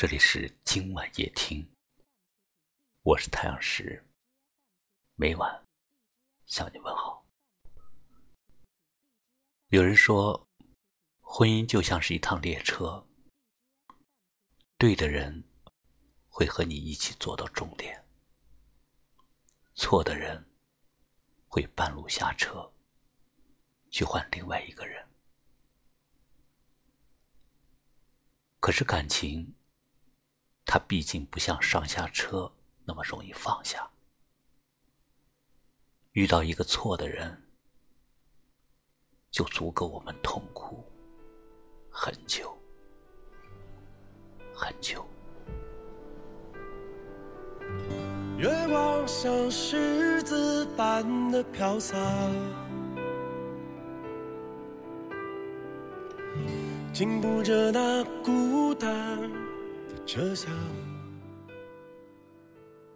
这里是今晚夜听，我是太阳石，每晚向你问好。有人说，婚姻就像是一趟列车，对的人会和你一起坐到终点，错的人会半路下车，去换另外一个人。可是感情。它毕竟不像上下车那么容易放下。遇到一个错的人，就足够我们痛苦很久很久。月光像狮子般的飘洒，禁不着那孤单。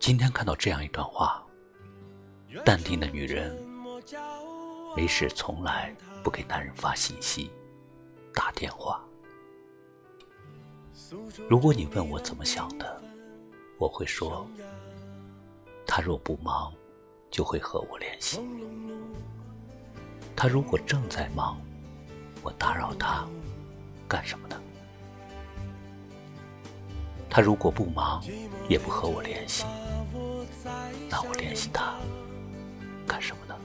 今天看到这样一段话：淡定的女人，没事从来不给男人发信息、打电话。如果你问我怎么想的，我会说：他若不忙，就会和我联系；他如果正在忙，我打扰他干什么呢？他如果不忙，也不和我联系，那我联系他干什么呢？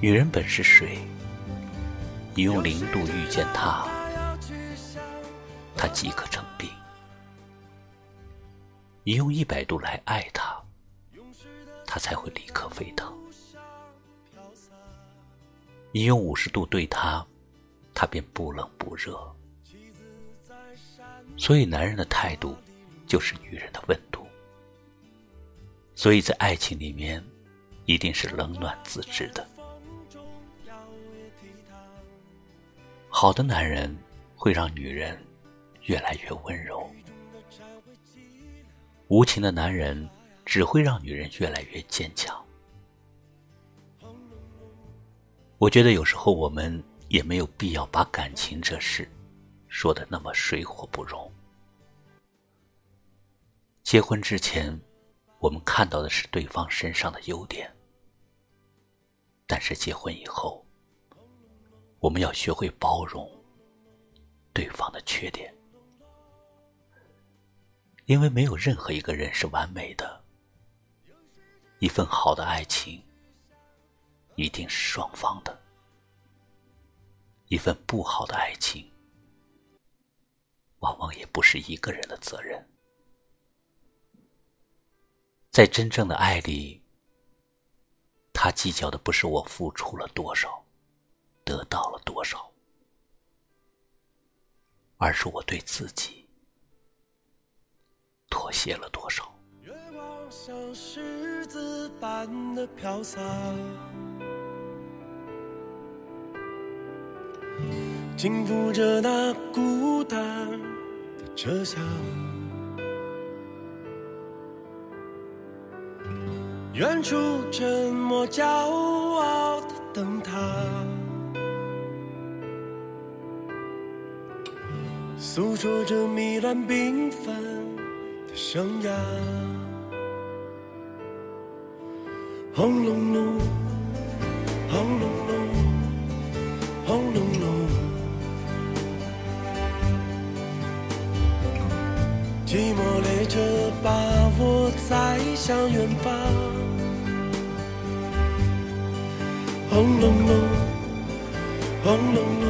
女人本是水，你用零度遇见她，她即可成冰；你用一百度来爱她，她才会立刻沸腾。你用五十度对他，他便不冷不热。所以，男人的态度就是女人的温度。所以在爱情里面，一定是冷暖自知的。好的男人会让女人越来越温柔，无情的男人只会让女人越来越坚强。我觉得有时候我们也没有必要把感情这事说的那么水火不容。结婚之前，我们看到的是对方身上的优点，但是结婚以后，我们要学会包容对方的缺点，因为没有任何一个人是完美的。一份好的爱情。一定是双方的。一份不好的爱情，往往也不是一个人的责任。在真正的爱里，他计较的不是我付出了多少，得到了多少，而是我对自己妥协了多少。月光像狮子般的飘洒。轻抚着那孤单的车厢，远处沉默骄傲的灯塔，诉说着糜烂缤纷的生涯，轰隆隆，轰隆隆，轰把我载向远方，轰隆隆，轰隆隆，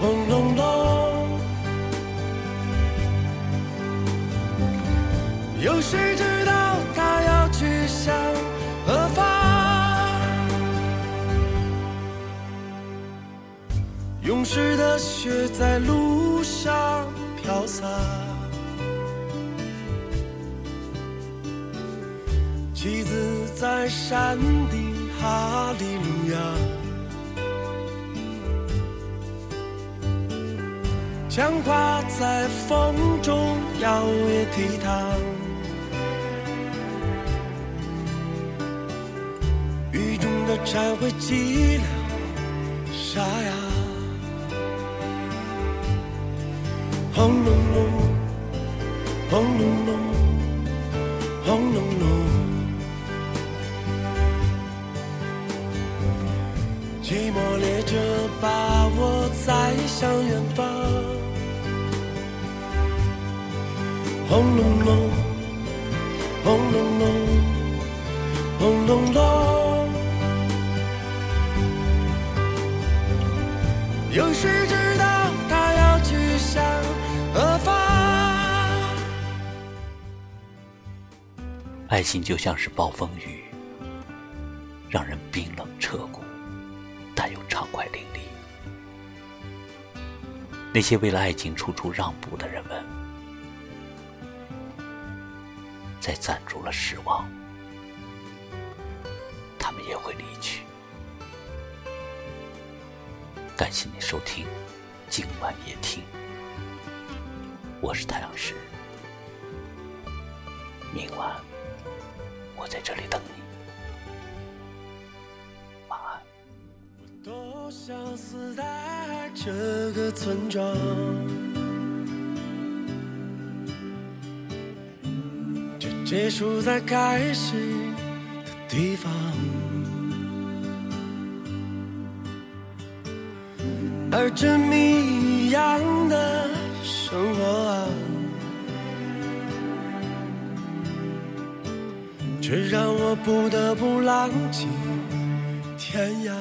轰隆隆。有谁知道他要去向何方？勇士的血在路上飘洒。妻子在山顶，哈利路亚。枪花在风中摇曳倜傥。遇才会寂寥沙哑。轰隆隆，轰隆隆，轰隆隆。寂寞列车把我载向远方。轰隆隆，轰隆隆，轰隆隆。有谁知道他要去向何方？爱情就像是暴风雨，让人冰冷彻骨，快淋漓。那些为了爱情处处让步的人们，在暂住了失望，他们也会离去。感谢你收听今晚夜听，我是太阳石，明晚我在这里等你，想死在这个村庄，却结束在开始的地方。而这谜一样的生活啊，却让我不得不浪迹天涯。